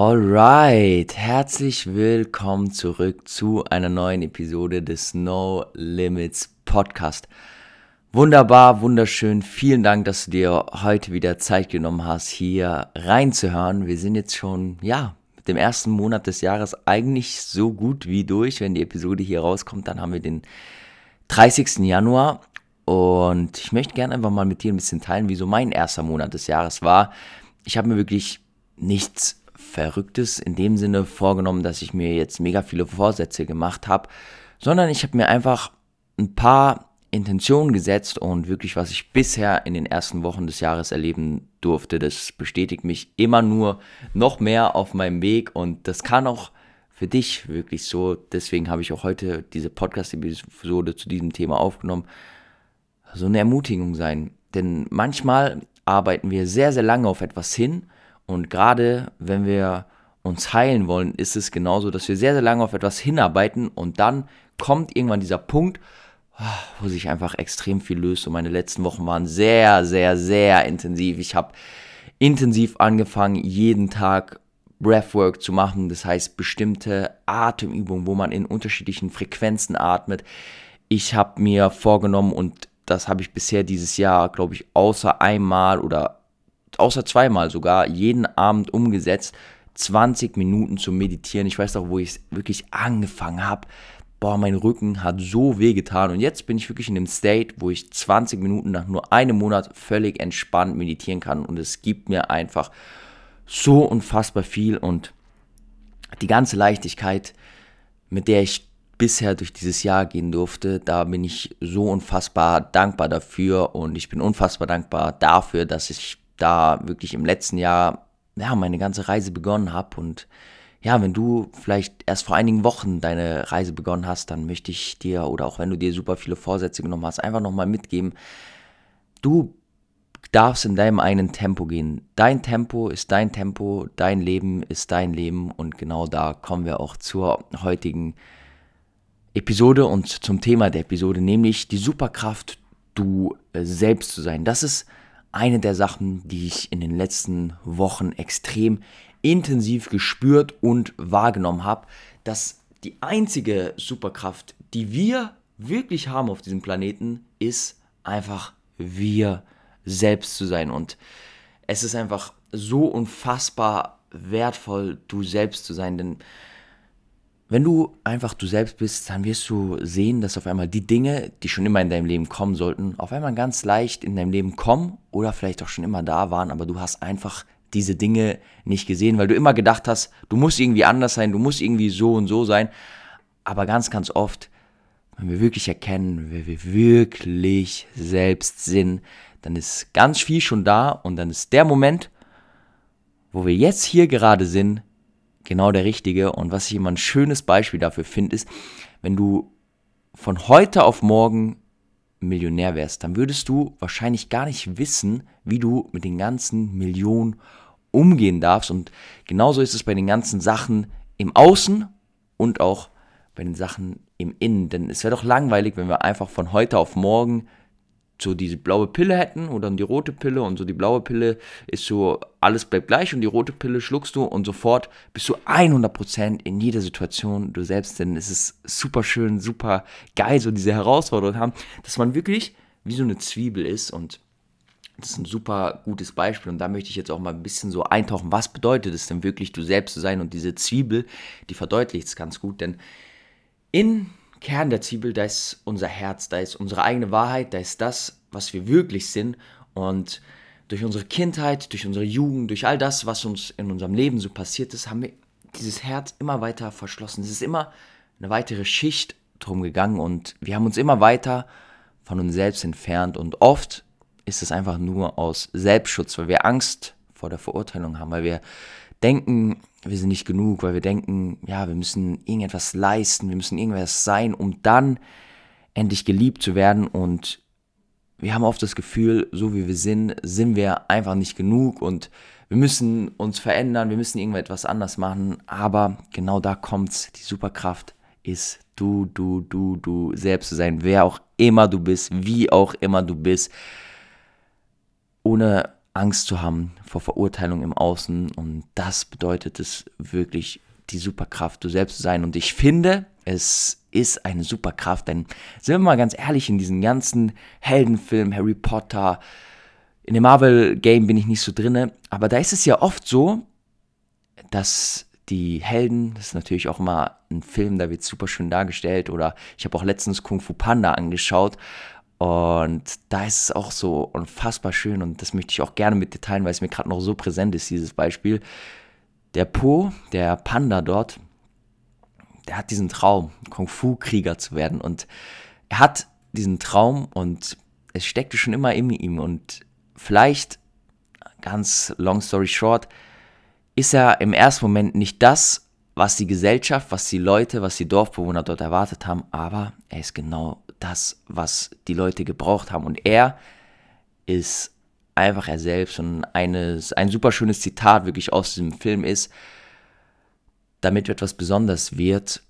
Alright, herzlich willkommen zurück zu einer neuen Episode des No Limits Podcast. Wunderbar, wunderschön. Vielen Dank, dass du dir heute wieder Zeit genommen hast, hier reinzuhören. Wir sind jetzt schon, ja, mit dem ersten Monat des Jahres eigentlich so gut wie durch. Wenn die Episode hier rauskommt, dann haben wir den 30. Januar. Und ich möchte gerne einfach mal mit dir ein bisschen teilen, wie so mein erster Monat des Jahres war. Ich habe mir wirklich nichts Verrücktes in dem Sinne vorgenommen, dass ich mir jetzt mega viele Vorsätze gemacht habe, sondern ich habe mir einfach ein paar Intentionen gesetzt und wirklich, was ich bisher in den ersten Wochen des Jahres erleben durfte, das bestätigt mich immer nur noch mehr auf meinem Weg und das kann auch für dich wirklich so. Deswegen habe ich auch heute diese Podcast-Episode zu diesem Thema aufgenommen. So eine Ermutigung sein. Denn manchmal arbeiten wir sehr, sehr lange auf etwas hin und gerade wenn wir uns heilen wollen, ist es genauso, dass wir sehr, sehr lange auf etwas hinarbeiten und dann kommt irgendwann dieser Punkt, wo sich einfach extrem viel löst. Und meine letzten Wochen waren sehr, sehr, sehr intensiv. Ich habe intensiv angefangen, jeden Tag Breathwork zu machen. Das heißt, bestimmte Atemübungen, wo man in unterschiedlichen Frequenzen atmet. Ich habe mir vorgenommen und das habe ich bisher dieses Jahr, glaube ich, außer einmal oder außer zweimal sogar, jeden Abend umgesetzt, 20 Minuten zu meditieren. Ich weiß auch, wo ich wirklich angefangen habe. Boah, mein Rücken hat so weh getan. Und jetzt bin ich wirklich in dem State, wo ich 20 Minuten nach nur einem Monat völlig entspannt meditieren kann. Und es gibt mir einfach so unfassbar viel. Und die ganze Leichtigkeit, mit der ich bisher durch dieses Jahr gehen durfte, da bin ich so unfassbar dankbar dafür. Und ich bin unfassbar dankbar dafür, dass ich da wirklich im letzten Jahr ja, meine ganze Reise begonnen habe. Und ja, wenn du vielleicht erst vor einigen Wochen deine Reise begonnen hast, dann möchte ich dir oder auch wenn du dir super viele Vorsätze genommen hast, einfach nochmal mitgeben, du darfst in deinem eigenen Tempo gehen. Dein Tempo ist dein Tempo, dein Leben ist dein Leben und genau da kommen wir auch zur heutigen Episode und zum Thema der Episode, nämlich die Superkraft, du äh, selbst zu sein. Das ist eine der Sachen, die ich in den letzten Wochen extrem intensiv gespürt und wahrgenommen habe, dass die einzige Superkraft, die wir wirklich haben auf diesem Planeten, ist einfach wir selbst zu sein. Und es ist einfach so unfassbar wertvoll, du selbst zu sein, denn wenn du einfach du selbst bist, dann wirst du sehen, dass auf einmal die Dinge, die schon immer in deinem Leben kommen sollten, auf einmal ganz leicht in deinem Leben kommen oder vielleicht auch schon immer da waren, aber du hast einfach diese Dinge nicht gesehen, weil du immer gedacht hast, du musst irgendwie anders sein, du musst irgendwie so und so sein. Aber ganz, ganz oft, wenn wir wirklich erkennen, wer wir wirklich selbst sind, dann ist ganz viel schon da und dann ist der Moment, wo wir jetzt hier gerade sind, genau der richtige. Und was ich immer ein schönes Beispiel dafür finde, ist, wenn du von heute auf morgen Millionär wärst, dann würdest du wahrscheinlich gar nicht wissen, wie du mit den ganzen Millionen umgehen darfst. Und genauso ist es bei den ganzen Sachen im Außen und auch bei den Sachen im Innen. Denn es wäre doch langweilig, wenn wir einfach von heute auf morgen so diese blaue Pille hätten oder die rote Pille und so die blaue Pille ist so, alles bleibt gleich und die rote Pille schluckst du und sofort bist du 100% in jeder Situation du selbst, denn es ist super schön, super geil, so diese Herausforderung haben, dass man wirklich wie so eine Zwiebel ist und das ist ein super gutes Beispiel und da möchte ich jetzt auch mal ein bisschen so eintauchen, was bedeutet es denn wirklich, du selbst zu sein und diese Zwiebel, die verdeutlicht es ganz gut, denn in Kern der Zwiebel, da ist unser Herz, da ist unsere eigene Wahrheit, da ist das, was wir wirklich sind. Und durch unsere Kindheit, durch unsere Jugend, durch all das, was uns in unserem Leben so passiert ist, haben wir dieses Herz immer weiter verschlossen. Es ist immer eine weitere Schicht drum gegangen und wir haben uns immer weiter von uns selbst entfernt. Und oft ist es einfach nur aus Selbstschutz, weil wir Angst vor der Verurteilung haben, weil wir denken, wir sind nicht genug, weil wir denken, ja, wir müssen irgendetwas leisten, wir müssen irgendwas sein, um dann endlich geliebt zu werden. Und wir haben oft das Gefühl, so wie wir sind, sind wir einfach nicht genug und wir müssen uns verändern, wir müssen irgendetwas anders machen, aber genau da kommt's, die Superkraft ist du, du, du, du selbst zu sein, wer auch immer du bist, wie auch immer du bist, ohne Angst zu haben vor Verurteilung im Außen. Und das bedeutet es wirklich, die Superkraft, du selbst zu sein. Und ich finde, es ist eine Superkraft, denn sind wir mal ganz ehrlich, in diesen ganzen Heldenfilmen, Harry Potter, in dem Marvel-Game bin ich nicht so drinne, aber da ist es ja oft so, dass die Helden, das ist natürlich auch immer ein Film, da wird super schön dargestellt, oder ich habe auch letztens Kung Fu Panda angeschaut und da ist es auch so unfassbar schön und das möchte ich auch gerne mit dir teilen, weil es mir gerade noch so präsent ist, dieses Beispiel. Der Po, der Panda dort, der hat diesen Traum, Kung-Fu-Krieger zu werden. Und er hat diesen Traum und es steckte schon immer in ihm. Und vielleicht, ganz long story short, ist er im ersten Moment nicht das, was die Gesellschaft, was die Leute, was die Dorfbewohner dort erwartet haben, aber er ist genau das, was die Leute gebraucht haben. Und er ist einfach er selbst. Und eines, ein super schönes Zitat wirklich aus diesem Film ist, damit etwas besonders wird,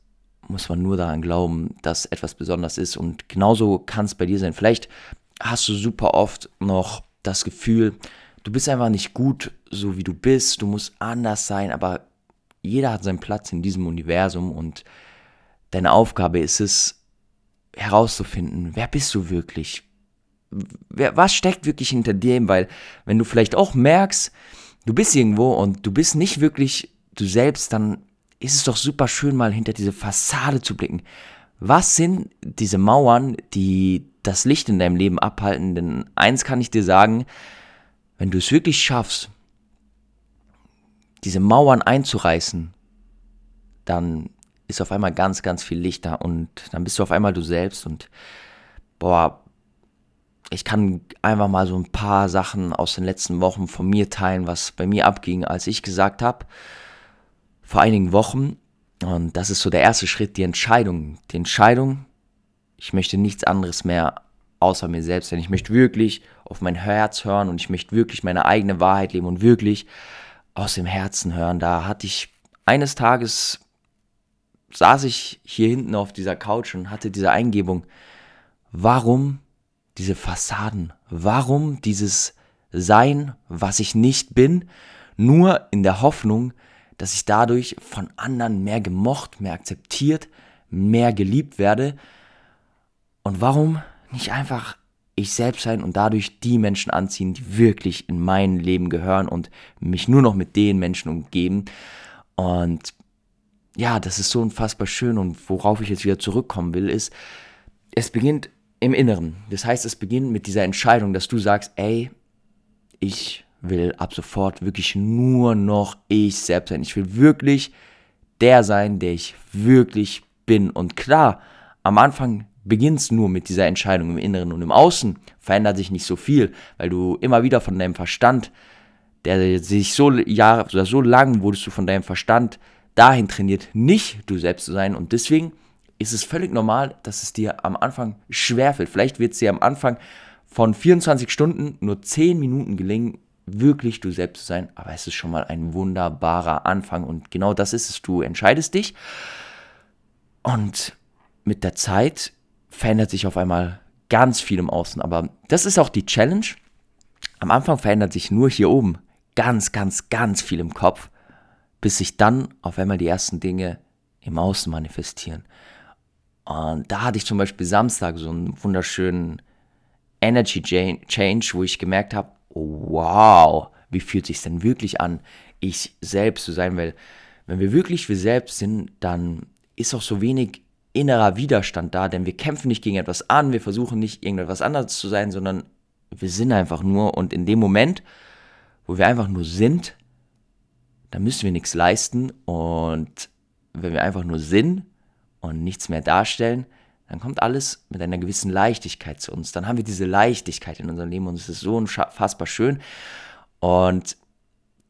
muss man nur daran glauben, dass etwas besonders ist. Und genauso kann es bei dir sein. Vielleicht hast du super oft noch das Gefühl, du bist einfach nicht gut, so wie du bist, du musst anders sein, aber jeder hat seinen Platz in diesem Universum und deine Aufgabe ist es, herauszufinden, wer bist du wirklich? Wer, was steckt wirklich hinter dem? Weil wenn du vielleicht auch merkst, du bist irgendwo und du bist nicht wirklich du selbst, dann ist es doch super schön, mal hinter diese Fassade zu blicken. Was sind diese Mauern, die das Licht in deinem Leben abhalten? Denn eins kann ich dir sagen, wenn du es wirklich schaffst, diese Mauern einzureißen, dann ist auf einmal ganz, ganz viel Licht da und dann bist du auf einmal du selbst und boah, ich kann einfach mal so ein paar Sachen aus den letzten Wochen von mir teilen, was bei mir abging, als ich gesagt habe, vor einigen Wochen. Und das ist so der erste Schritt, die Entscheidung. Die Entscheidung, ich möchte nichts anderes mehr außer mir selbst, denn ich möchte wirklich auf mein Herz hören und ich möchte wirklich meine eigene Wahrheit leben und wirklich aus dem Herzen hören. Da hatte ich eines Tages saß ich hier hinten auf dieser Couch und hatte diese Eingebung, warum diese Fassaden, warum dieses Sein, was ich nicht bin, nur in der Hoffnung, dass ich dadurch von anderen mehr gemocht, mehr akzeptiert, mehr geliebt werde. Und warum nicht einfach ich selbst sein und dadurch die Menschen anziehen, die wirklich in mein Leben gehören und mich nur noch mit den Menschen umgeben. Und ja, das ist so unfassbar schön und worauf ich jetzt wieder zurückkommen will, ist, es beginnt im Inneren. Das heißt, es beginnt mit dieser Entscheidung, dass du sagst, ey, ich will ab sofort wirklich nur noch ich selbst sein. Ich will wirklich der sein, der ich wirklich bin. Und klar, am Anfang beginnt es nur mit dieser Entscheidung im Inneren und im Außen verändert sich nicht so viel, weil du immer wieder von deinem Verstand, der sich so oder so lang wurdest du von deinem Verstand dahin trainiert, nicht du selbst zu sein. Und deswegen ist es völlig normal, dass es dir am Anfang schwerfällt. Vielleicht wird es dir am Anfang von 24 Stunden nur 10 Minuten gelingen, wirklich du selbst zu sein, aber es ist schon mal ein wunderbarer Anfang und genau das ist es. Du entscheidest dich und mit der Zeit verändert sich auf einmal ganz viel im Außen, aber das ist auch die Challenge. Am Anfang verändert sich nur hier oben ganz, ganz, ganz viel im Kopf, bis sich dann auf einmal die ersten Dinge im Außen manifestieren. Und da hatte ich zum Beispiel Samstag so einen wunderschönen Energy Change, wo ich gemerkt habe, wow, wie fühlt sich denn wirklich an, ich selbst zu sein, weil wenn wir wirklich wir selbst sind, dann ist auch so wenig innerer Widerstand da, denn wir kämpfen nicht gegen etwas an, wir versuchen nicht irgendetwas anderes zu sein, sondern wir sind einfach nur und in dem Moment, wo wir einfach nur sind, da müssen wir nichts leisten und wenn wir einfach nur sind und nichts mehr darstellen, dann kommt alles mit einer gewissen Leichtigkeit zu uns. Dann haben wir diese Leichtigkeit in unserem Leben und es ist so unfassbar schön. Und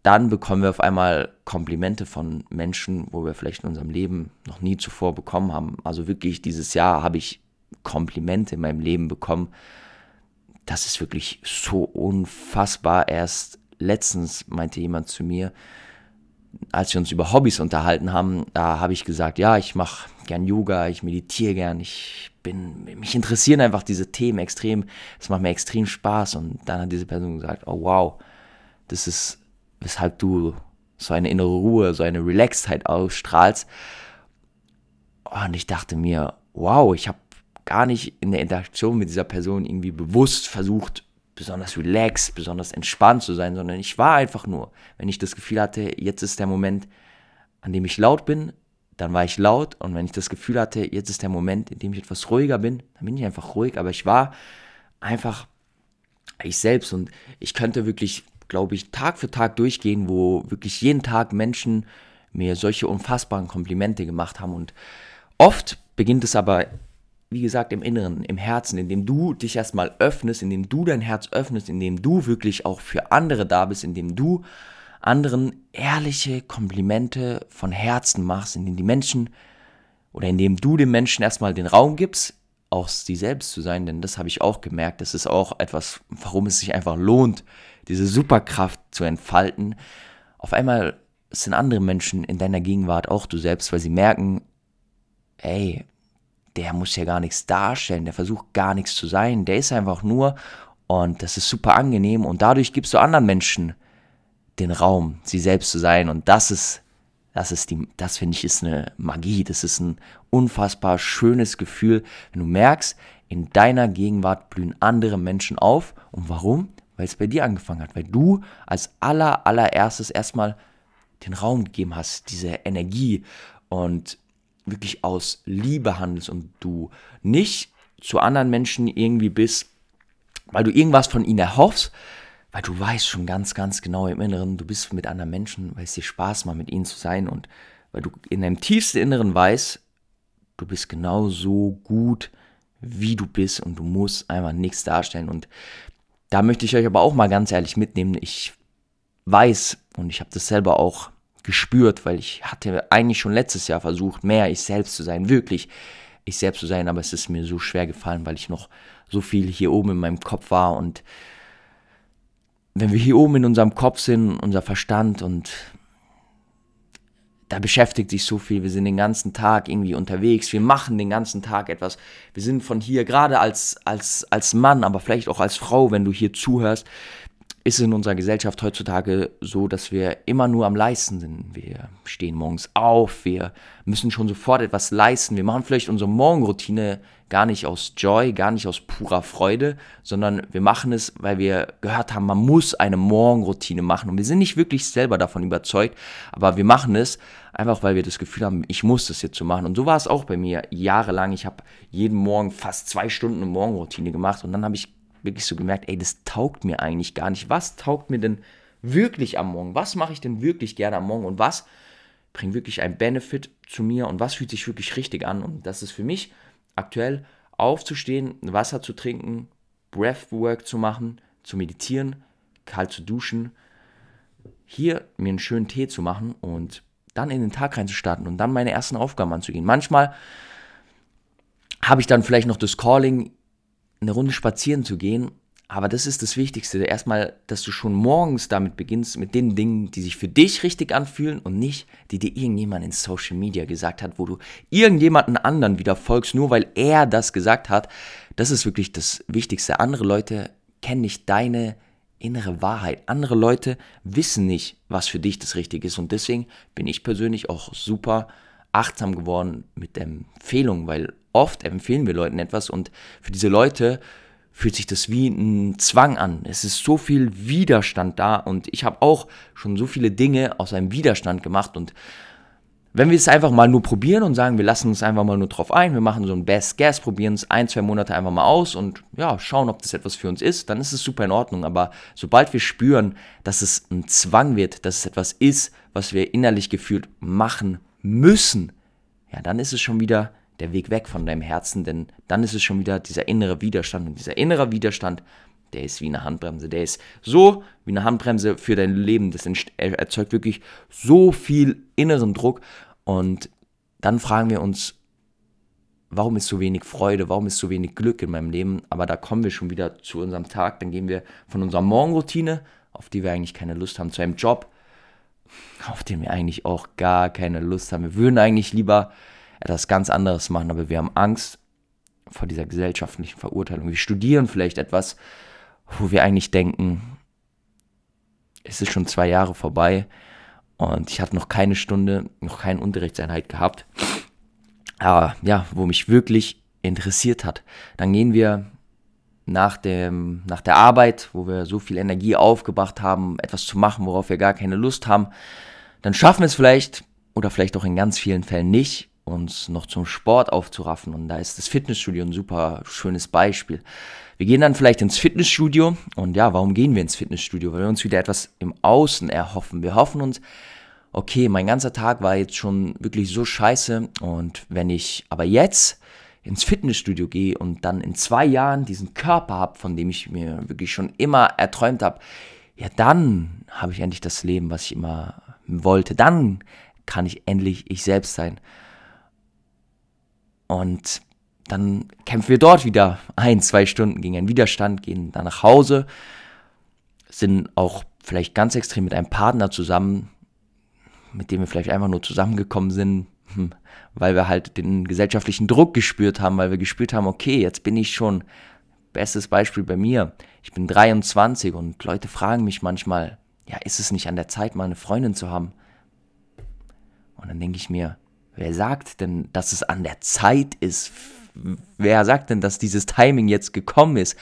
dann bekommen wir auf einmal Komplimente von Menschen, wo wir vielleicht in unserem Leben noch nie zuvor bekommen haben. Also wirklich dieses Jahr habe ich Komplimente in meinem Leben bekommen. Das ist wirklich so unfassbar. Erst letztens meinte jemand zu mir, als wir uns über Hobbys unterhalten haben, da habe ich gesagt, ja, ich mache gern Yoga, ich meditiere gern, ich bin, mich interessieren einfach diese Themen extrem, es macht mir extrem Spaß und dann hat diese Person gesagt, oh wow, das ist, weshalb du so eine innere Ruhe, so eine Relaxedheit ausstrahlst. Und ich dachte mir, wow, ich habe gar nicht in der Interaktion mit dieser Person irgendwie bewusst versucht, besonders relaxed, besonders entspannt zu sein, sondern ich war einfach nur, wenn ich das Gefühl hatte, jetzt ist der Moment, an dem ich laut bin, dann war ich laut. Und wenn ich das Gefühl hatte, jetzt ist der Moment, in dem ich etwas ruhiger bin, dann bin ich einfach ruhig, aber ich war einfach ich selbst. Und ich könnte wirklich, glaube ich, Tag für Tag durchgehen, wo wirklich jeden Tag Menschen mir solche unfassbaren Komplimente gemacht haben. Und oft beginnt es aber, wie gesagt, im Inneren, im Herzen, indem du dich erstmal öffnest, indem du dein Herz öffnest, indem du wirklich auch für andere da bist, indem du anderen ehrliche Komplimente von Herzen machst, indem die Menschen oder indem du den Menschen erstmal den Raum gibst, auch sie selbst zu sein, denn das habe ich auch gemerkt. Das ist auch etwas, warum es sich einfach lohnt, diese Superkraft zu entfalten. Auf einmal sind andere Menschen in deiner Gegenwart auch du selbst, weil sie merken, ey, der muss ja gar nichts darstellen, der versucht gar nichts zu sein, der ist einfach nur und das ist super angenehm und dadurch gibst du anderen Menschen den Raum, sie selbst zu sein und das ist das ist die, das finde ich ist eine Magie. Das ist ein unfassbar schönes Gefühl, wenn du merkst, in deiner Gegenwart blühen andere Menschen auf. Und warum? Weil es bei dir angefangen hat. Weil du als aller, allererstes erstmal den Raum gegeben hast, diese Energie und wirklich aus Liebe handelst und du nicht zu anderen Menschen irgendwie bist, weil du irgendwas von ihnen erhoffst, weil du weißt schon ganz, ganz genau im Inneren, du bist mit anderen Menschen, weil es dir Spaß macht, mit ihnen zu sein und weil du in deinem tiefsten Inneren weißt, du bist genau so gut, wie du bist und du musst einfach nichts darstellen. Und da möchte ich euch aber auch mal ganz ehrlich mitnehmen. Ich weiß und ich habe das selber auch gespürt, weil ich hatte eigentlich schon letztes Jahr versucht, mehr ich selbst zu sein, wirklich ich selbst zu sein, aber es ist mir so schwer gefallen, weil ich noch so viel hier oben in meinem Kopf war und wenn wir hier oben in unserem Kopf sind, unser Verstand und da beschäftigt sich so viel, wir sind den ganzen Tag irgendwie unterwegs, wir machen den ganzen Tag etwas. Wir sind von hier, gerade als, als, als Mann, aber vielleicht auch als Frau, wenn du hier zuhörst, ist es in unserer Gesellschaft heutzutage so, dass wir immer nur am Leisten sind. Wir stehen morgens auf, wir müssen schon sofort etwas leisten. Wir machen vielleicht unsere Morgenroutine gar nicht aus Joy, gar nicht aus purer Freude, sondern wir machen es, weil wir gehört haben, man muss eine Morgenroutine machen. Und wir sind nicht wirklich selber davon überzeugt, aber wir machen es einfach, weil wir das Gefühl haben, ich muss das jetzt so machen. Und so war es auch bei mir jahrelang. Ich habe jeden Morgen fast zwei Stunden eine Morgenroutine gemacht und dann habe ich wirklich so gemerkt, ey, das taugt mir eigentlich gar nicht. Was taugt mir denn wirklich am Morgen? Was mache ich denn wirklich gerne am Morgen? Und was bringt wirklich einen Benefit zu mir? Und was fühlt sich wirklich richtig an? Und das ist für mich aktuell aufzustehen, Wasser zu trinken, Breathwork zu machen, zu meditieren, kalt zu duschen, hier mir einen schönen Tee zu machen und dann in den Tag reinzustarten und dann meine ersten Aufgaben anzugehen. Manchmal habe ich dann vielleicht noch das Calling, eine Runde spazieren zu gehen aber das ist das Wichtigste. Erstmal, dass du schon morgens damit beginnst, mit den Dingen, die sich für dich richtig anfühlen und nicht, die dir irgendjemand in Social Media gesagt hat, wo du irgendjemanden anderen wieder folgst, nur weil er das gesagt hat. Das ist wirklich das Wichtigste. Andere Leute kennen nicht deine innere Wahrheit. Andere Leute wissen nicht, was für dich das Richtige ist. Und deswegen bin ich persönlich auch super achtsam geworden mit Empfehlungen, weil oft empfehlen wir Leuten etwas und für diese Leute fühlt sich das wie ein Zwang an. Es ist so viel Widerstand da und ich habe auch schon so viele Dinge aus einem Widerstand gemacht und wenn wir es einfach mal nur probieren und sagen, wir lassen uns einfach mal nur drauf ein, wir machen so ein Best Guess, probieren es ein, zwei Monate einfach mal aus und ja, schauen, ob das etwas für uns ist, dann ist es super in Ordnung. Aber sobald wir spüren, dass es ein Zwang wird, dass es etwas ist, was wir innerlich gefühlt machen müssen, ja, dann ist es schon wieder der Weg weg von deinem Herzen, denn dann ist es schon wieder dieser innere Widerstand. Und dieser innere Widerstand, der ist wie eine Handbremse. Der ist so wie eine Handbremse für dein Leben. Das erzeugt wirklich so viel inneren Druck. Und dann fragen wir uns, warum ist so wenig Freude, warum ist so wenig Glück in meinem Leben? Aber da kommen wir schon wieder zu unserem Tag. Dann gehen wir von unserer Morgenroutine, auf die wir eigentlich keine Lust haben, zu einem Job, auf den wir eigentlich auch gar keine Lust haben. Wir würden eigentlich lieber etwas ganz anderes machen, aber wir haben Angst vor dieser gesellschaftlichen Verurteilung. Wir studieren vielleicht etwas, wo wir eigentlich denken, es ist schon zwei Jahre vorbei und ich hatte noch keine Stunde, noch keine Unterrichtseinheit gehabt. Aber ja, wo mich wirklich interessiert hat. Dann gehen wir nach, dem, nach der Arbeit, wo wir so viel Energie aufgebracht haben, etwas zu machen, worauf wir gar keine Lust haben, dann schaffen wir es vielleicht oder vielleicht auch in ganz vielen Fällen nicht, uns noch zum Sport aufzuraffen. Und da ist das Fitnessstudio ein super schönes Beispiel. Wir gehen dann vielleicht ins Fitnessstudio und ja, warum gehen wir ins Fitnessstudio? Weil wir uns wieder etwas im Außen erhoffen. Wir hoffen uns, okay, mein ganzer Tag war jetzt schon wirklich so scheiße und wenn ich aber jetzt ins Fitnessstudio gehe und dann in zwei Jahren diesen Körper habe, von dem ich mir wirklich schon immer erträumt habe, ja, dann habe ich endlich das Leben, was ich immer wollte. Dann kann ich endlich ich selbst sein. Und dann kämpfen wir dort wieder ein, zwei Stunden gegen einen Widerstand, gehen dann nach Hause, sind auch vielleicht ganz extrem mit einem Partner zusammen, mit dem wir vielleicht einfach nur zusammengekommen sind, hm, weil wir halt den gesellschaftlichen Druck gespürt haben, weil wir gespürt haben, okay, jetzt bin ich schon, bestes Beispiel bei mir, ich bin 23 und Leute fragen mich manchmal, ja, ist es nicht an der Zeit, mal eine Freundin zu haben? Und dann denke ich mir, wer sagt denn, dass es an der Zeit ist? Wer sagt denn, dass dieses Timing jetzt gekommen ist?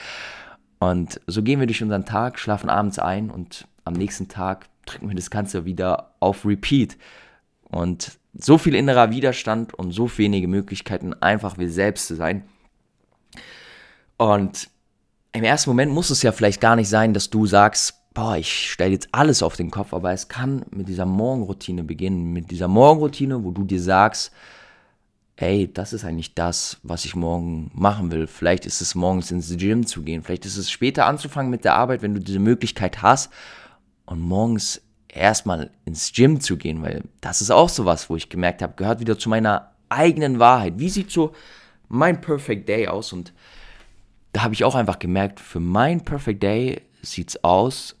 Und so gehen wir durch unseren Tag, schlafen abends ein und am nächsten Tag drücken wir das Ganze wieder auf Repeat. Und so viel innerer Widerstand und so wenige Möglichkeiten, einfach wir selbst zu sein. Und im ersten Moment muss es ja vielleicht gar nicht sein, dass du sagst, boah, ich stelle jetzt alles auf den Kopf, aber es kann mit dieser Morgenroutine beginnen, mit dieser Morgenroutine, wo du dir sagst, ey, das ist eigentlich das, was ich morgen machen will. Vielleicht ist es morgens ins Gym zu gehen, vielleicht ist es später anzufangen mit der Arbeit, wenn du diese Möglichkeit hast und morgens erstmal ins Gym zu gehen, weil das ist auch sowas, wo ich gemerkt habe, gehört wieder zu meiner eigenen Wahrheit. Wie sieht so mein Perfect Day aus? Und da habe ich auch einfach gemerkt, für mein Perfect Day sieht es aus,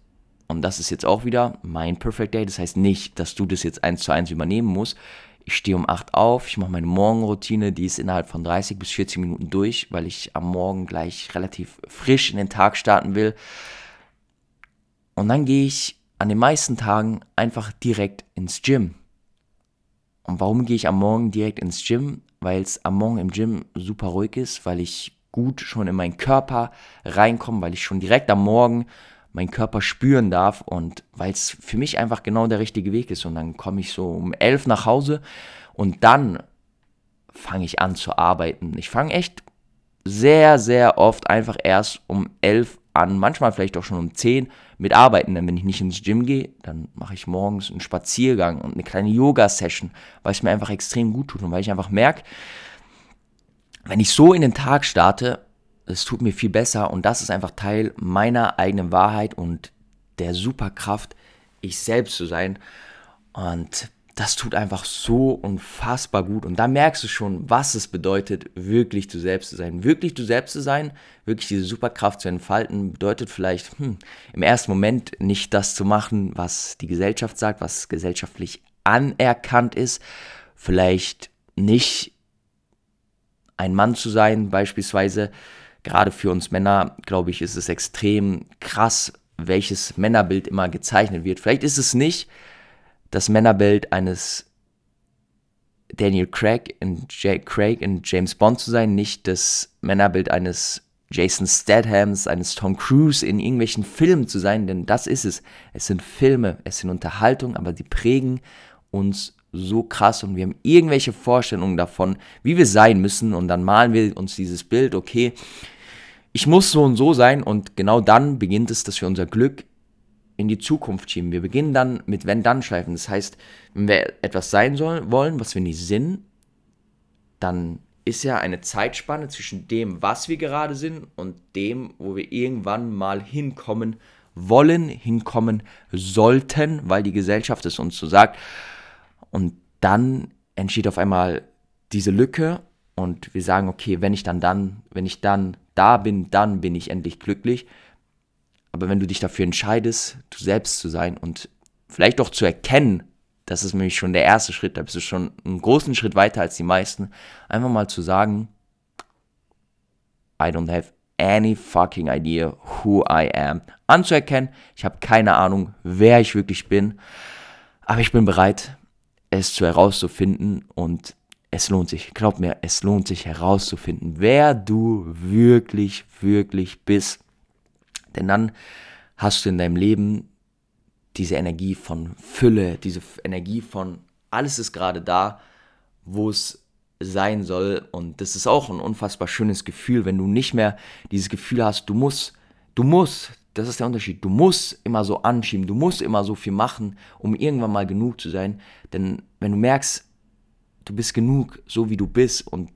und das ist jetzt auch wieder mein Perfect Day. Das heißt nicht, dass du das jetzt eins zu eins übernehmen musst. Ich stehe um 8 auf, ich mache meine Morgenroutine, die ist innerhalb von 30 bis 40 Minuten durch, weil ich am Morgen gleich relativ frisch in den Tag starten will. Und dann gehe ich an den meisten Tagen einfach direkt ins Gym. Und warum gehe ich am Morgen direkt ins Gym? Weil es am Morgen im Gym super ruhig ist, weil ich gut schon in meinen Körper reinkomme, weil ich schon direkt am Morgen meinen Körper spüren darf und weil es für mich einfach genau der richtige Weg ist. Und dann komme ich so um elf nach Hause und dann fange ich an zu arbeiten. Ich fange echt sehr, sehr oft einfach erst um elf an, manchmal vielleicht auch schon um zehn mit Arbeiten. Denn wenn ich nicht ins Gym gehe, dann mache ich morgens einen Spaziergang und eine kleine Yoga-Session, weil es mir einfach extrem gut tut und weil ich einfach merke, wenn ich so in den Tag starte, es tut mir viel besser und das ist einfach Teil meiner eigenen Wahrheit und der Superkraft, ich selbst zu sein. Und das tut einfach so unfassbar gut. Und da merkst du schon, was es bedeutet, wirklich du selbst zu sein. Wirklich du selbst zu sein, wirklich diese Superkraft zu entfalten, bedeutet vielleicht hm, im ersten Moment nicht das zu machen, was die Gesellschaft sagt, was gesellschaftlich anerkannt ist. Vielleicht nicht ein Mann zu sein, beispielsweise, gerade für uns Männer, glaube ich, ist es extrem krass, welches Männerbild immer gezeichnet wird. Vielleicht ist es nicht das Männerbild eines Daniel Craig in, J Craig in James Bond zu sein, nicht das Männerbild eines Jason Stathams, eines Tom Cruise in irgendwelchen Filmen zu sein, denn das ist es. Es sind Filme, es sind Unterhaltung, aber die prägen uns so krass und wir haben irgendwelche Vorstellungen davon, wie wir sein müssen und dann malen wir uns dieses Bild, okay, ich muss so und so sein und genau dann beginnt es, dass wir unser Glück in die Zukunft schieben. Wir beginnen dann mit Wenn-Dann-Schleifen. Das heißt, wenn wir etwas sein sollen, wollen, was wir nicht sind, dann ist ja eine Zeitspanne zwischen dem, was wir gerade sind und dem, wo wir irgendwann mal hinkommen wollen, hinkommen sollten, weil die Gesellschaft es uns so sagt. Und dann entsteht auf einmal diese Lücke und wir sagen, okay, wenn ich dann dann, wenn ich dann da bin, dann bin ich endlich glücklich. Aber wenn du dich dafür entscheidest, du selbst zu sein und vielleicht auch zu erkennen, das ist nämlich schon der erste Schritt, da bist du schon einen großen Schritt weiter als die meisten, einfach mal zu sagen, I don't have any fucking idea who I am. Anzuerkennen, ich habe keine Ahnung, wer ich wirklich bin, aber ich bin bereit, es zu herauszufinden und es lohnt sich. Glaub mir, es lohnt sich herauszufinden, wer du wirklich, wirklich bist. Denn dann hast du in deinem Leben diese Energie von Fülle, diese Energie von alles ist gerade da, wo es sein soll. Und das ist auch ein unfassbar schönes Gefühl, wenn du nicht mehr dieses Gefühl hast, du musst, du musst, das ist der Unterschied, du musst immer so anschieben, du musst immer so viel machen, um irgendwann mal genug zu sein. Denn wenn du merkst, du bist genug, so wie du bist und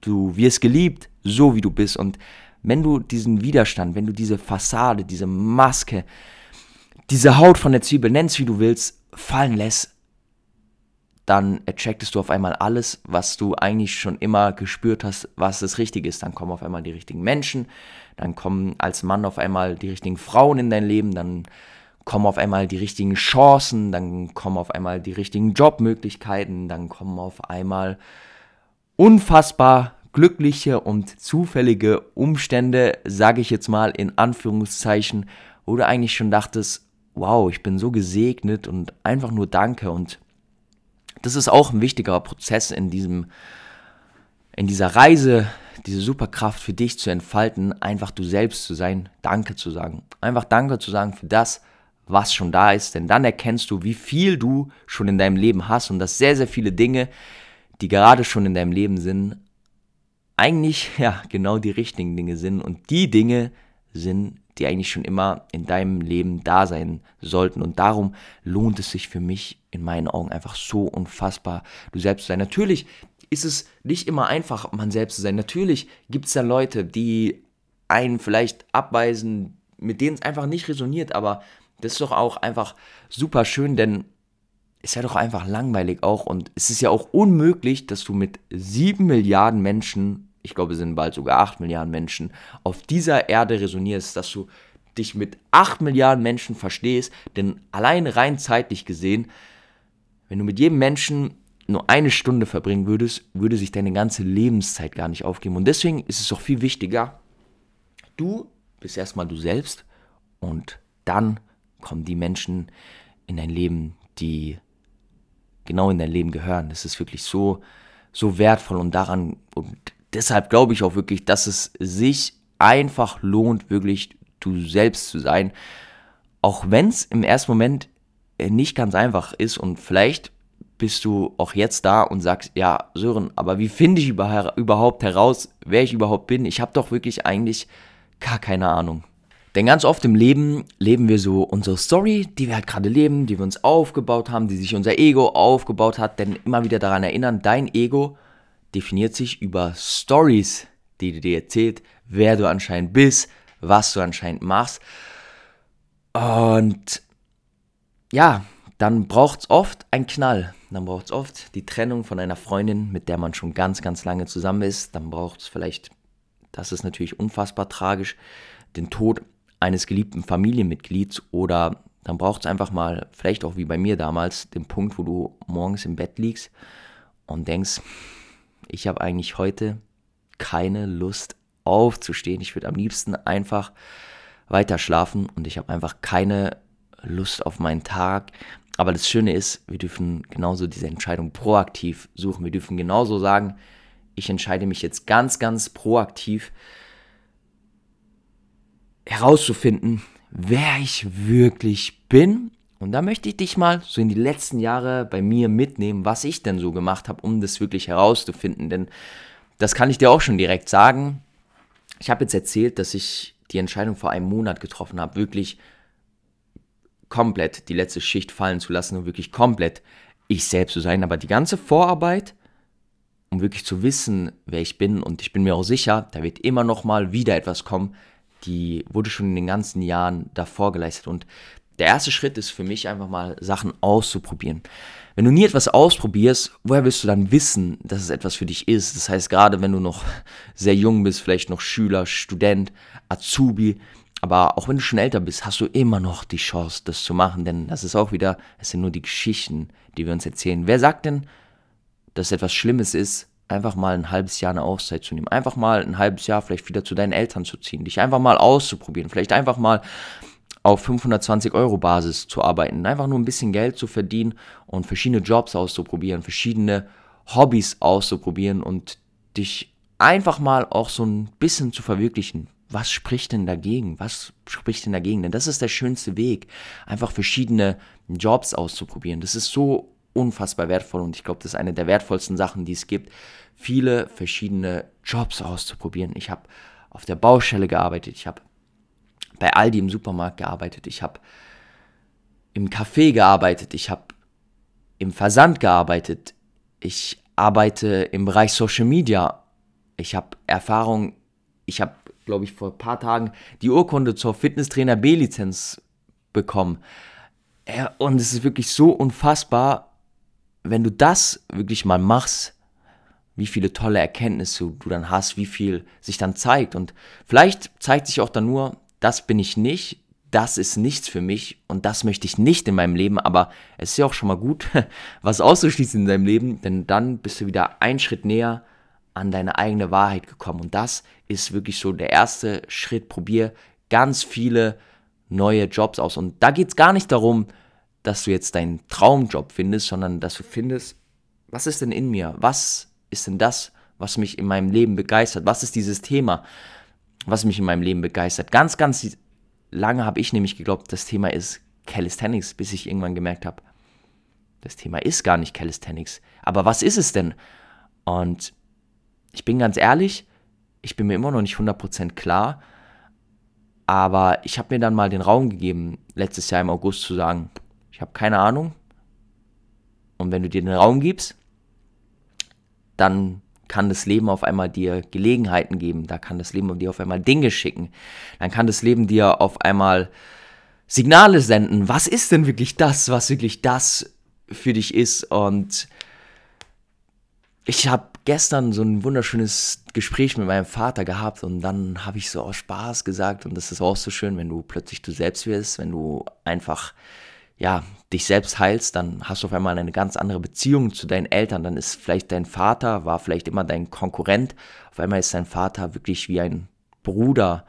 du wirst geliebt, so wie du bist und wenn du diesen Widerstand, wenn du diese Fassade, diese Maske, diese Haut von der Zwiebel, nennst wie du willst, fallen lässt, dann attractest du auf einmal alles, was du eigentlich schon immer gespürt hast, was das Richtige ist. Dann kommen auf einmal die richtigen Menschen, dann kommen als Mann auf einmal die richtigen Frauen in dein Leben, dann kommen auf einmal die richtigen Chancen, dann kommen auf einmal die richtigen Jobmöglichkeiten, dann kommen auf einmal unfassbar glückliche und zufällige Umstände, sage ich jetzt mal in Anführungszeichen, wo du eigentlich schon dachtest, wow, ich bin so gesegnet und einfach nur danke und das ist auch ein wichtiger Prozess in diesem, in dieser Reise, diese Superkraft für dich zu entfalten, einfach du selbst zu sein, Danke zu sagen. Einfach Danke zu sagen für das, was schon da ist, denn dann erkennst du, wie viel du schon in deinem Leben hast und dass sehr, sehr viele Dinge, die gerade schon in deinem Leben sind, eigentlich ja genau die richtigen Dinge sind und die Dinge sind, die eigentlich schon immer in deinem Leben da sein sollten. Und darum lohnt es sich für mich in meinen Augen einfach so unfassbar, du selbst zu sein. Natürlich ist es nicht immer einfach, man selbst zu sein. Natürlich gibt es da Leute, die einen vielleicht abweisen, mit denen es einfach nicht resoniert, aber das ist doch auch einfach super schön, denn ist ja doch einfach langweilig auch und es ist ja auch unmöglich, dass du mit sieben Milliarden Menschen ich glaube, es sind bald sogar 8 Milliarden Menschen, auf dieser Erde resonierst, dass du dich mit 8 Milliarden Menschen verstehst, denn allein rein zeitlich gesehen, wenn du mit jedem Menschen nur eine Stunde verbringen würdest, würde sich deine ganze Lebenszeit gar nicht aufgeben. Und deswegen ist es doch viel wichtiger, du bist erstmal du selbst und dann kommen die Menschen in dein Leben, die genau in dein Leben gehören. Das ist wirklich so, so wertvoll und daran, und deshalb glaube ich auch wirklich, dass es sich einfach lohnt, wirklich du selbst zu sein. Auch wenn es im ersten Moment äh, nicht ganz einfach ist und vielleicht bist du auch jetzt da und sagst, ja, Sören, aber wie finde ich überhaupt heraus, wer ich überhaupt bin? Ich habe doch wirklich eigentlich gar keine Ahnung. Denn ganz oft im Leben leben wir so unsere Story, die wir halt gerade leben, die wir uns aufgebaut haben, die sich unser Ego aufgebaut hat, denn immer wieder daran erinnern, dein Ego definiert sich über Stories, die dir erzählt, wer du anscheinend bist, was du anscheinend machst. Und ja, dann braucht es oft einen Knall. Dann braucht es oft die Trennung von einer Freundin, mit der man schon ganz, ganz lange zusammen ist. Dann braucht es vielleicht, das ist natürlich unfassbar tragisch, den Tod eines geliebten Familienmitglieds oder dann braucht es einfach mal, vielleicht auch wie bei mir damals, den Punkt, wo du morgens im Bett liegst und denkst, ich habe eigentlich heute keine Lust aufzustehen. Ich würde am liebsten einfach weiter schlafen und ich habe einfach keine Lust auf meinen Tag. Aber das Schöne ist, wir dürfen genauso diese Entscheidung proaktiv suchen. Wir dürfen genauso sagen, ich entscheide mich jetzt ganz, ganz proaktiv herauszufinden, wer ich wirklich bin und da möchte ich dich mal so in die letzten Jahre bei mir mitnehmen, was ich denn so gemacht habe, um das wirklich herauszufinden. Denn das kann ich dir auch schon direkt sagen. Ich habe jetzt erzählt, dass ich die Entscheidung vor einem Monat getroffen habe, wirklich komplett die letzte Schicht fallen zu lassen und wirklich komplett ich selbst zu sein. Aber die ganze Vorarbeit, um wirklich zu wissen, wer ich bin, und ich bin mir auch sicher, da wird immer noch mal wieder etwas kommen, die wurde schon in den ganzen Jahren davor geleistet. Und der erste Schritt ist für mich einfach mal Sachen auszuprobieren. Wenn du nie etwas ausprobierst, woher willst du dann wissen, dass es etwas für dich ist? Das heißt, gerade wenn du noch sehr jung bist, vielleicht noch Schüler, Student, Azubi, aber auch wenn du schon älter bist, hast du immer noch die Chance, das zu machen, denn das ist auch wieder, es sind nur die Geschichten, die wir uns erzählen. Wer sagt denn, dass etwas Schlimmes ist, einfach mal ein halbes Jahr eine Auszeit zu nehmen. Einfach mal ein halbes Jahr vielleicht wieder zu deinen Eltern zu ziehen. Dich einfach mal auszuprobieren. Vielleicht einfach mal auf 520 Euro Basis zu arbeiten. Einfach nur ein bisschen Geld zu verdienen und verschiedene Jobs auszuprobieren, verschiedene Hobbys auszuprobieren und dich einfach mal auch so ein bisschen zu verwirklichen. Was spricht denn dagegen? Was spricht denn dagegen? Denn das ist der schönste Weg, einfach verschiedene Jobs auszuprobieren. Das ist so unfassbar wertvoll und ich glaube, das ist eine der wertvollsten Sachen, die es gibt, viele verschiedene Jobs auszuprobieren. Ich habe auf der Baustelle gearbeitet, ich habe bei Aldi im Supermarkt gearbeitet, ich habe im Café gearbeitet, ich habe im Versand gearbeitet, ich arbeite im Bereich Social Media, ich habe Erfahrung, ich habe, glaube ich, vor ein paar Tagen die Urkunde zur Fitnesstrainer B-Lizenz bekommen. Und es ist wirklich so unfassbar, wenn du das wirklich mal machst, wie viele tolle Erkenntnisse du dann hast, wie viel sich dann zeigt. Und vielleicht zeigt sich auch dann nur, das bin ich nicht, das ist nichts für mich und das möchte ich nicht in meinem Leben, aber es ist ja auch schon mal gut, was auszuschließen in deinem Leben, denn dann bist du wieder einen Schritt näher an deine eigene Wahrheit gekommen. Und das ist wirklich so der erste Schritt. Probier ganz viele neue Jobs aus. Und da geht es gar nicht darum, dass du jetzt deinen Traumjob findest, sondern dass du findest, was ist denn in mir? Was ist denn das, was mich in meinem Leben begeistert? Was ist dieses Thema, was mich in meinem Leben begeistert? Ganz, ganz lange habe ich nämlich geglaubt, das Thema ist Calisthenics, bis ich irgendwann gemerkt habe, das Thema ist gar nicht Calisthenics. Aber was ist es denn? Und ich bin ganz ehrlich, ich bin mir immer noch nicht 100% klar, aber ich habe mir dann mal den Raum gegeben, letztes Jahr im August zu sagen, ich habe keine Ahnung. Und wenn du dir den Raum gibst, dann kann das Leben auf einmal dir Gelegenheiten geben, da kann das Leben dir auf einmal Dinge schicken, dann kann das Leben dir auf einmal Signale senden. Was ist denn wirklich das, was wirklich das für dich ist? Und ich habe gestern so ein wunderschönes Gespräch mit meinem Vater gehabt und dann habe ich so aus Spaß gesagt und das ist auch so schön, wenn du plötzlich du selbst wirst, wenn du einfach ja, dich selbst heilst, dann hast du auf einmal eine ganz andere Beziehung zu deinen Eltern. Dann ist vielleicht dein Vater, war vielleicht immer dein Konkurrent. Auf einmal ist dein Vater wirklich wie ein Bruder.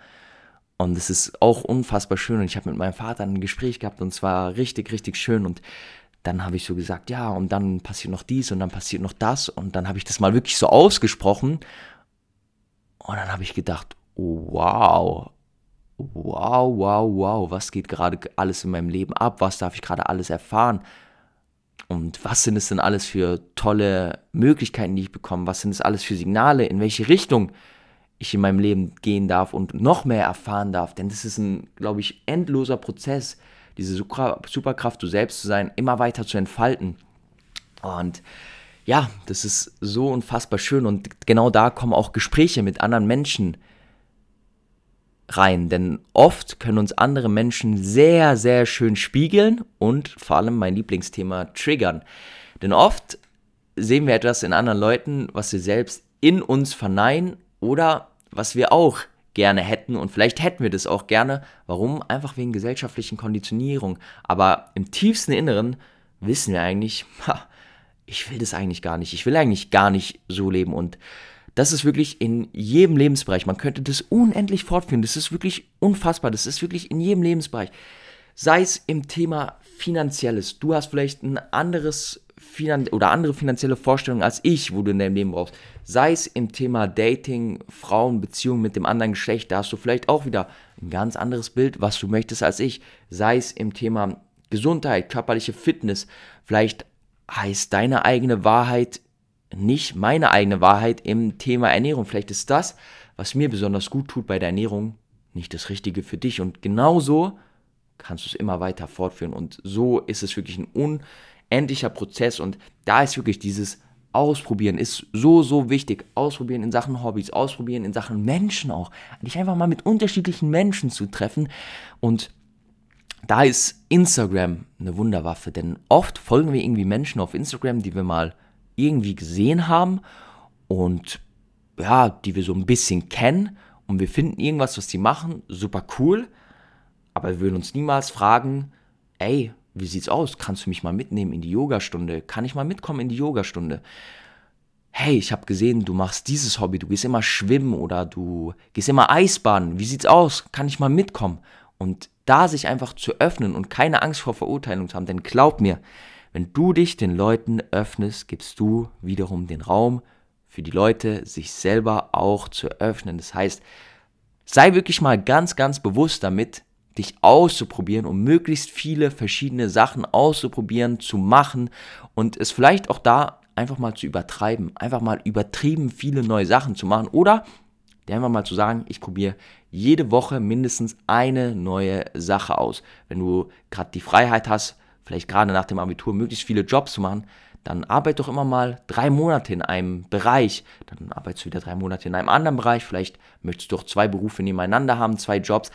Und es ist auch unfassbar schön. Und ich habe mit meinem Vater ein Gespräch gehabt und es war richtig, richtig schön. Und dann habe ich so gesagt, ja, und dann passiert noch dies und dann passiert noch das. Und dann habe ich das mal wirklich so ausgesprochen. Und dann habe ich gedacht, wow, wow, wow, wow, was geht gerade alles in meinem Leben ab, was darf ich gerade alles erfahren? Und was sind es denn alles für tolle Möglichkeiten, die ich bekomme, was sind es alles für Signale, in welche Richtung ich in meinem Leben gehen darf und noch mehr erfahren darf, denn das ist ein, glaube ich, endloser Prozess, diese Superkraft, du selbst zu sein, immer weiter zu entfalten. Und ja, das ist so unfassbar schön. Und genau da kommen auch Gespräche mit anderen Menschen rein, denn oft können uns andere Menschen sehr, sehr schön spiegeln und vor allem mein Lieblingsthema triggern. Denn oft sehen wir etwas in anderen Leuten, was wir selbst in uns verneinen oder was wir auch gerne hätten und vielleicht hätten wir das auch gerne. Warum? Einfach wegen gesellschaftlichen Konditionierung. Aber im tiefsten Inneren wissen wir eigentlich, ha, ich will das eigentlich gar nicht. Ich will eigentlich gar nicht so leben und das ist wirklich in jedem Lebensbereich. Man könnte das unendlich fortführen. Das ist wirklich unfassbar. Das ist wirklich in jedem Lebensbereich. Sei es im Thema Finanzielles. Du hast vielleicht ein anderes Finan oder andere finanzielle Vorstellungen als ich, wo du in deinem Leben brauchst. Sei es im Thema Dating, Frauen, Beziehungen mit dem anderen Geschlecht, da hast du vielleicht auch wieder ein ganz anderes Bild, was du möchtest als ich. Sei es im Thema Gesundheit, körperliche Fitness, vielleicht heißt deine eigene Wahrheit nicht meine eigene Wahrheit im Thema Ernährung. Vielleicht ist das, was mir besonders gut tut bei der Ernährung, nicht das Richtige für dich. Und genauso kannst du es immer weiter fortführen. Und so ist es wirklich ein unendlicher Prozess. Und da ist wirklich dieses Ausprobieren ist so, so wichtig. Ausprobieren in Sachen Hobbys, ausprobieren in Sachen Menschen auch. Dich einfach mal mit unterschiedlichen Menschen zu treffen. Und da ist Instagram eine Wunderwaffe, denn oft folgen wir irgendwie Menschen auf Instagram, die wir mal irgendwie gesehen haben und ja, die wir so ein bisschen kennen und wir finden irgendwas, was die machen, super cool, aber wir würden uns niemals fragen, ey, wie sieht's aus? Kannst du mich mal mitnehmen in die Yogastunde? Kann ich mal mitkommen in die Yogastunde? hey, ich habe gesehen, du machst dieses Hobby, du gehst immer schwimmen oder du gehst immer Eisbaden, wie sieht's aus? Kann ich mal mitkommen? Und da sich einfach zu öffnen und keine Angst vor Verurteilung zu haben, denn glaub mir, wenn du dich den Leuten öffnest, gibst du wiederum den Raum für die Leute, sich selber auch zu öffnen. Das heißt, sei wirklich mal ganz, ganz bewusst damit, dich auszuprobieren und möglichst viele verschiedene Sachen auszuprobieren, zu machen und es vielleicht auch da einfach mal zu übertreiben, einfach mal übertrieben viele neue Sachen zu machen oder dir einfach mal zu sagen, ich probiere jede Woche mindestens eine neue Sache aus. Wenn du gerade die Freiheit hast, vielleicht gerade nach dem Abitur möglichst viele Jobs zu machen, dann arbeite doch immer mal drei Monate in einem Bereich, dann arbeitest du wieder drei Monate in einem anderen Bereich, vielleicht möchtest du doch zwei Berufe nebeneinander haben, zwei Jobs,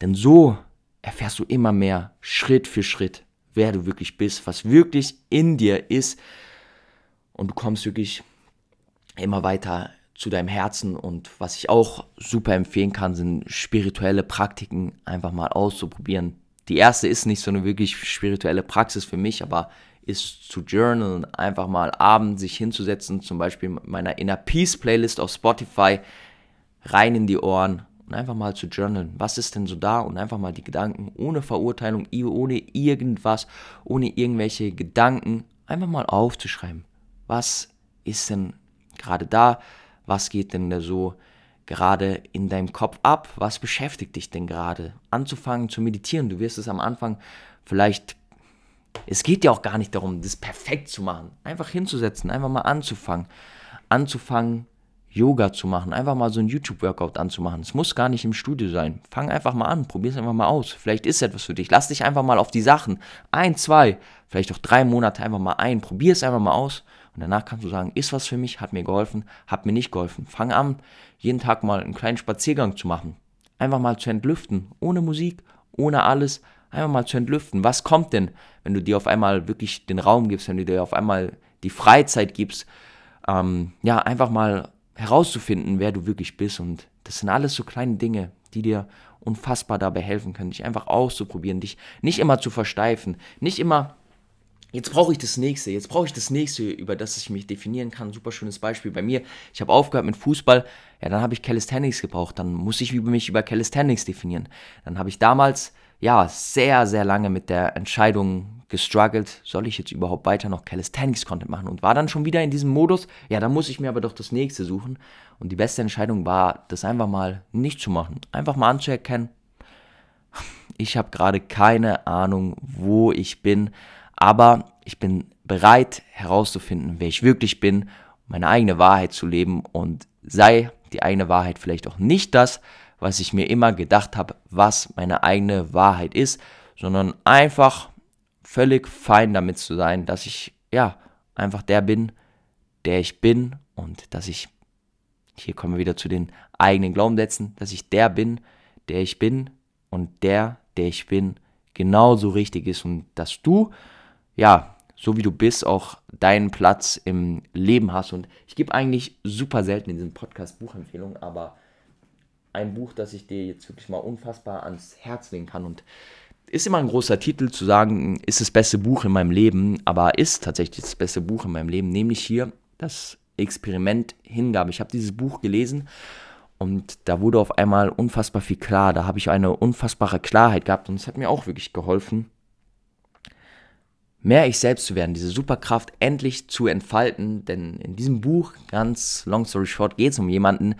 denn so erfährst du immer mehr Schritt für Schritt, wer du wirklich bist, was wirklich in dir ist. Und du kommst wirklich immer weiter zu deinem Herzen. Und was ich auch super empfehlen kann, sind spirituelle Praktiken einfach mal auszuprobieren. Die erste ist nicht so eine wirklich spirituelle Praxis für mich, aber ist zu journalen, einfach mal abends sich hinzusetzen, zum Beispiel mit meiner Inner Peace Playlist auf Spotify, rein in die Ohren und einfach mal zu journalen. Was ist denn so da? Und einfach mal die Gedanken ohne Verurteilung, ohne irgendwas, ohne irgendwelche Gedanken, einfach mal aufzuschreiben. Was ist denn gerade da? Was geht denn da so gerade in deinem Kopf ab? Was beschäftigt dich denn gerade? Anzufangen zu meditieren. Du wirst es am Anfang vielleicht. Es geht ja auch gar nicht darum, das perfekt zu machen. Einfach hinzusetzen, einfach mal anzufangen. Anzufangen, Yoga zu machen, einfach mal so ein YouTube-Workout anzumachen. Es muss gar nicht im Studio sein. Fang einfach mal an, probier es einfach mal aus. Vielleicht ist etwas für dich. Lass dich einfach mal auf die Sachen, ein, zwei, vielleicht auch drei Monate einfach mal ein. Probier es einfach mal aus und danach kannst du sagen, ist was für mich, hat mir geholfen, hat mir nicht geholfen. Fang an, jeden Tag mal einen kleinen Spaziergang zu machen. Einfach mal zu entlüften, ohne Musik, ohne alles, einfach mal zu entlüften. Was kommt denn, wenn du dir auf einmal wirklich den Raum gibst, wenn du dir auf einmal die Freizeit gibst, ähm, ja, einfach mal herauszufinden, wer du wirklich bist. Und das sind alles so kleine Dinge, die dir unfassbar dabei helfen können, dich einfach auszuprobieren, dich nicht immer zu versteifen, nicht immer, jetzt brauche ich das nächste, jetzt brauche ich das nächste, über das ich mich definieren kann. Super schönes Beispiel bei mir. Ich habe aufgehört mit Fußball, ja, dann habe ich Calisthenics gebraucht, dann muss ich mich über Calisthenics definieren. Dann habe ich damals, ja, sehr, sehr lange mit der Entscheidung gestruggelt, soll ich jetzt überhaupt weiter noch Calisthenics-Content machen und war dann schon wieder in diesem Modus, ja, dann muss ich mir aber doch das nächste suchen. Und die beste Entscheidung war, das einfach mal nicht zu machen. Einfach mal anzuerkennen, ich habe gerade keine Ahnung, wo ich bin, aber ich bin bereit herauszufinden, wer ich wirklich bin, meine eigene Wahrheit zu leben. Und sei die eigene Wahrheit vielleicht auch nicht das, was ich mir immer gedacht habe, was meine eigene Wahrheit ist, sondern einfach völlig fein damit zu sein, dass ich, ja, einfach der bin, der ich bin und dass ich, hier kommen wir wieder zu den eigenen Glaubenssätzen, dass ich der bin, der ich bin und der, der ich bin, genauso richtig ist und dass du, ja, so wie du bist, auch deinen Platz im Leben hast. Und ich gebe eigentlich super selten in diesem Podcast Buchempfehlungen, aber ein Buch, das ich dir jetzt wirklich mal unfassbar ans Herz legen kann und ist immer ein großer Titel zu sagen, ist das beste Buch in meinem Leben, aber ist tatsächlich das beste Buch in meinem Leben, nämlich hier das Experiment Hingabe. Ich habe dieses Buch gelesen und da wurde auf einmal unfassbar viel klar. Da habe ich eine unfassbare Klarheit gehabt und es hat mir auch wirklich geholfen, mehr ich selbst zu werden, diese Superkraft endlich zu entfalten. Denn in diesem Buch, ganz long story short, geht es um jemanden,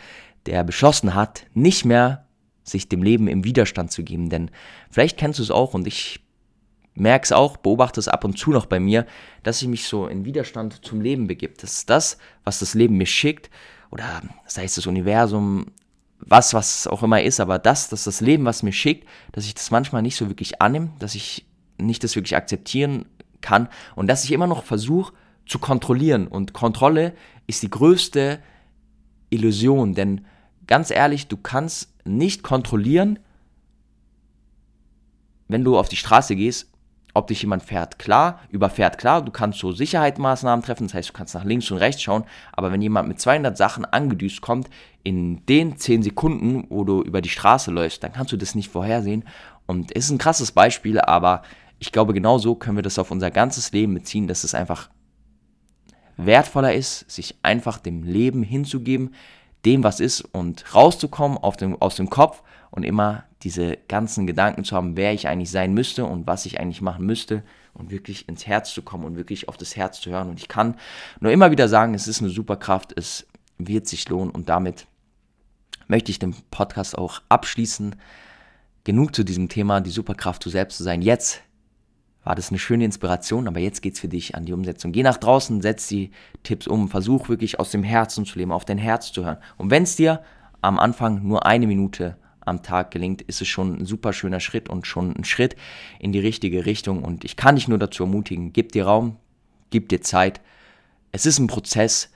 der beschlossen hat, nicht mehr sich dem Leben im Widerstand zu geben. Denn vielleicht kennst du es auch und ich merke es auch, beobachte es ab und zu noch bei mir, dass ich mich so in Widerstand zum Leben begibt. Das ist das, was das Leben mir schickt oder sei es das Universum, was, was auch immer ist, aber das, dass das Leben, was mir schickt, dass ich das manchmal nicht so wirklich annehme, dass ich nicht das wirklich akzeptieren kann und dass ich immer noch versuche zu kontrollieren. Und Kontrolle ist die größte Illusion, denn ganz ehrlich, du kannst nicht kontrollieren, wenn du auf die Straße gehst, ob dich jemand fährt. Klar, überfährt, klar, du kannst so Sicherheitsmaßnahmen treffen, das heißt, du kannst nach links und rechts schauen, aber wenn jemand mit 200 Sachen angedüst kommt, in den 10 Sekunden, wo du über die Straße läufst, dann kannst du das nicht vorhersehen. Und es ist ein krasses Beispiel, aber ich glaube, genau so können wir das auf unser ganzes Leben beziehen, dass es einfach wertvoller ist, sich einfach dem Leben hinzugeben, dem was ist und rauszukommen dem, aus dem Kopf und immer diese ganzen Gedanken zu haben, wer ich eigentlich sein müsste und was ich eigentlich machen müsste und wirklich ins Herz zu kommen und wirklich auf das Herz zu hören. Und ich kann nur immer wieder sagen, es ist eine super Kraft, es wird sich lohnen und damit möchte ich den Podcast auch abschließen. Genug zu diesem Thema, die Superkraft, du selbst zu sein. Jetzt war das eine schöne Inspiration, aber jetzt geht es für dich an die Umsetzung. Geh nach draußen, setz die Tipps um, versuch wirklich aus dem Herzen zu leben, auf dein Herz zu hören. Und wenn es dir am Anfang nur eine Minute am Tag gelingt, ist es schon ein super schöner Schritt und schon ein Schritt in die richtige Richtung. Und ich kann dich nur dazu ermutigen, gib dir Raum, gib dir Zeit. Es ist ein Prozess.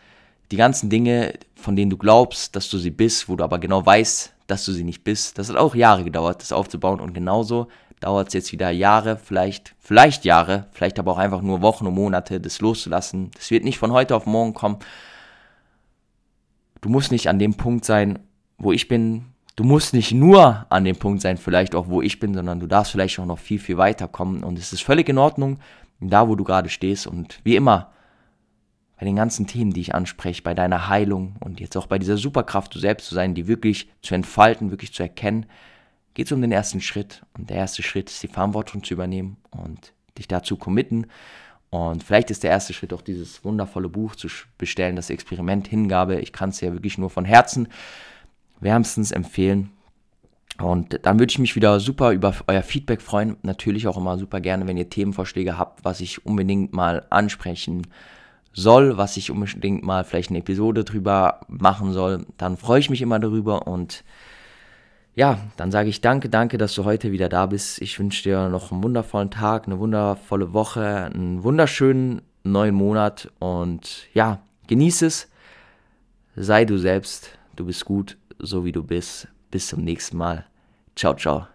Die ganzen Dinge, von denen du glaubst, dass du sie bist, wo du aber genau weißt, dass du sie nicht bist, das hat auch Jahre gedauert, das aufzubauen. Und genauso dauert es jetzt wieder Jahre, vielleicht, vielleicht Jahre, vielleicht aber auch einfach nur Wochen und Monate, das loszulassen. Das wird nicht von heute auf morgen kommen. Du musst nicht an dem Punkt sein, wo ich bin. Du musst nicht nur an dem Punkt sein, vielleicht auch wo ich bin, sondern du darfst vielleicht auch noch viel, viel weiter kommen. Und es ist völlig in Ordnung, da wo du gerade stehst. Und wie immer, bei den ganzen Themen, die ich anspreche, bei deiner Heilung und jetzt auch bei dieser Superkraft, du selbst zu sein, die wirklich zu entfalten, wirklich zu erkennen, geht es um den ersten Schritt. Und der erste Schritt ist die Verantwortung zu übernehmen und dich dazu committen. Und vielleicht ist der erste Schritt auch dieses wundervolle Buch zu bestellen, das Experiment Hingabe. Ich kann es ja wirklich nur von Herzen wärmstens empfehlen. Und dann würde ich mich wieder super über euer Feedback freuen. Natürlich auch immer super gerne, wenn ihr Themenvorschläge habt, was ich unbedingt mal ansprechen soll, was ich unbedingt mal vielleicht eine Episode drüber machen soll. Dann freue ich mich immer darüber und ja, dann sage ich danke, danke, dass du heute wieder da bist. Ich wünsche dir noch einen wundervollen Tag, eine wundervolle Woche, einen wunderschönen neuen Monat und ja, genieße es. Sei du selbst, du bist gut, so wie du bist. Bis zum nächsten Mal. Ciao, ciao.